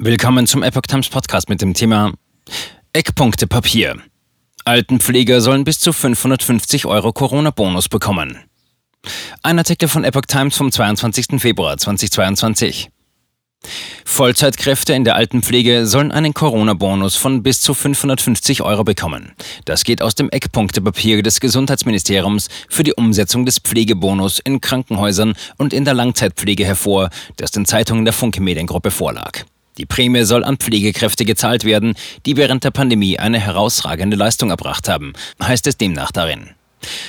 Willkommen zum Epoch Times Podcast mit dem Thema Eckpunkte Papier. Altenpfleger sollen bis zu 550 Euro Corona-Bonus bekommen. Ein Artikel von Epoch Times vom 22. Februar 2022. Vollzeitkräfte in der Altenpflege sollen einen Corona-Bonus von bis zu 550 Euro bekommen. Das geht aus dem Eckpunktepapier des Gesundheitsministeriums für die Umsetzung des Pflegebonus in Krankenhäusern und in der Langzeitpflege hervor, das den Zeitungen der Funke Mediengruppe vorlag. Die Prämie soll an Pflegekräfte gezahlt werden, die während der Pandemie eine herausragende Leistung erbracht haben, heißt es demnach darin.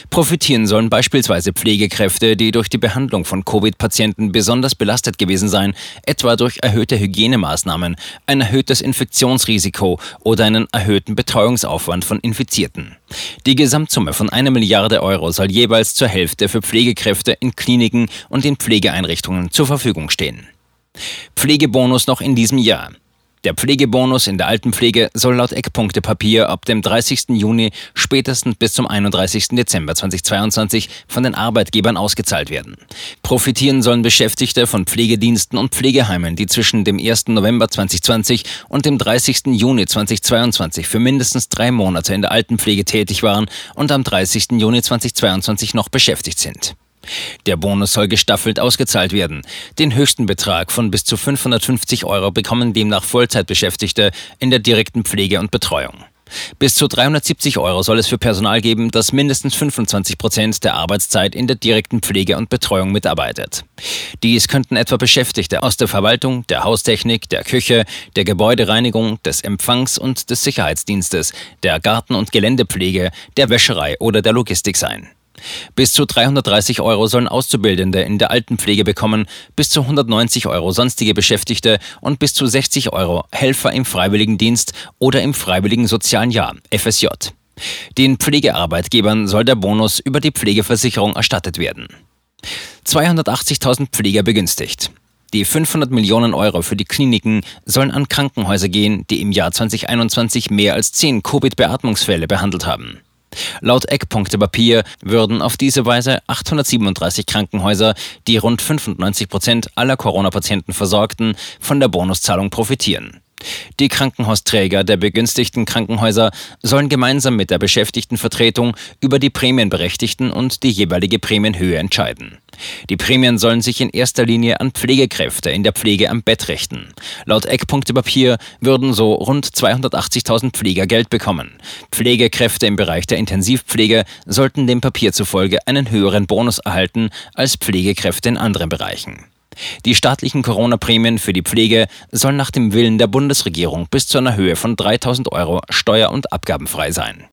Profitieren sollen beispielsweise Pflegekräfte, die durch die Behandlung von Covid-Patienten besonders belastet gewesen seien, etwa durch erhöhte Hygienemaßnahmen, ein erhöhtes Infektionsrisiko oder einen erhöhten Betreuungsaufwand von Infizierten. Die Gesamtsumme von einer Milliarde Euro soll jeweils zur Hälfte für Pflegekräfte in Kliniken und in Pflegeeinrichtungen zur Verfügung stehen. Pflegebonus noch in diesem Jahr. Der Pflegebonus in der Altenpflege soll laut Eckpunktepapier ab dem 30. Juni spätestens bis zum 31. Dezember 2022 von den Arbeitgebern ausgezahlt werden. Profitieren sollen Beschäftigte von Pflegediensten und Pflegeheimen, die zwischen dem 1. November 2020 und dem 30. Juni 2022 für mindestens drei Monate in der Altenpflege tätig waren und am 30. Juni 2022 noch beschäftigt sind. Der Bonus soll gestaffelt ausgezahlt werden. Den höchsten Betrag von bis zu 550 Euro bekommen demnach Vollzeitbeschäftigte in der direkten Pflege und Betreuung. Bis zu 370 Euro soll es für Personal geben, das mindestens 25 Prozent der Arbeitszeit in der direkten Pflege und Betreuung mitarbeitet. Dies könnten etwa Beschäftigte aus der Verwaltung, der Haustechnik, der Küche, der Gebäudereinigung, des Empfangs und des Sicherheitsdienstes, der Garten- und Geländepflege, der Wäscherei oder der Logistik sein. Bis zu 330 Euro sollen Auszubildende in der Altenpflege bekommen, bis zu 190 Euro sonstige Beschäftigte und bis zu 60 Euro Helfer im Freiwilligendienst oder im Freiwilligen Sozialen Jahr, FSJ. Den Pflegearbeitgebern soll der Bonus über die Pflegeversicherung erstattet werden. 280.000 Pfleger begünstigt. Die 500 Millionen Euro für die Kliniken sollen an Krankenhäuser gehen, die im Jahr 2021 mehr als 10 Covid-Beatmungsfälle behandelt haben. Laut Eckpunktepapier würden auf diese Weise 837 Krankenhäuser, die rund 95 Prozent aller Corona-Patienten versorgten, von der Bonuszahlung profitieren. Die Krankenhausträger der begünstigten Krankenhäuser sollen gemeinsam mit der Beschäftigtenvertretung über die Prämienberechtigten und die jeweilige Prämienhöhe entscheiden. Die Prämien sollen sich in erster Linie an Pflegekräfte in der Pflege am Bett richten. Laut Eckpunktepapier würden so rund 280.000 Pfleger Geld bekommen. Pflegekräfte im Bereich der Intensivpflege sollten dem Papier zufolge einen höheren Bonus erhalten als Pflegekräfte in anderen Bereichen. Die staatlichen Corona-Prämien für die Pflege sollen nach dem Willen der Bundesregierung bis zu einer Höhe von 3000 Euro steuer- und abgabenfrei sein.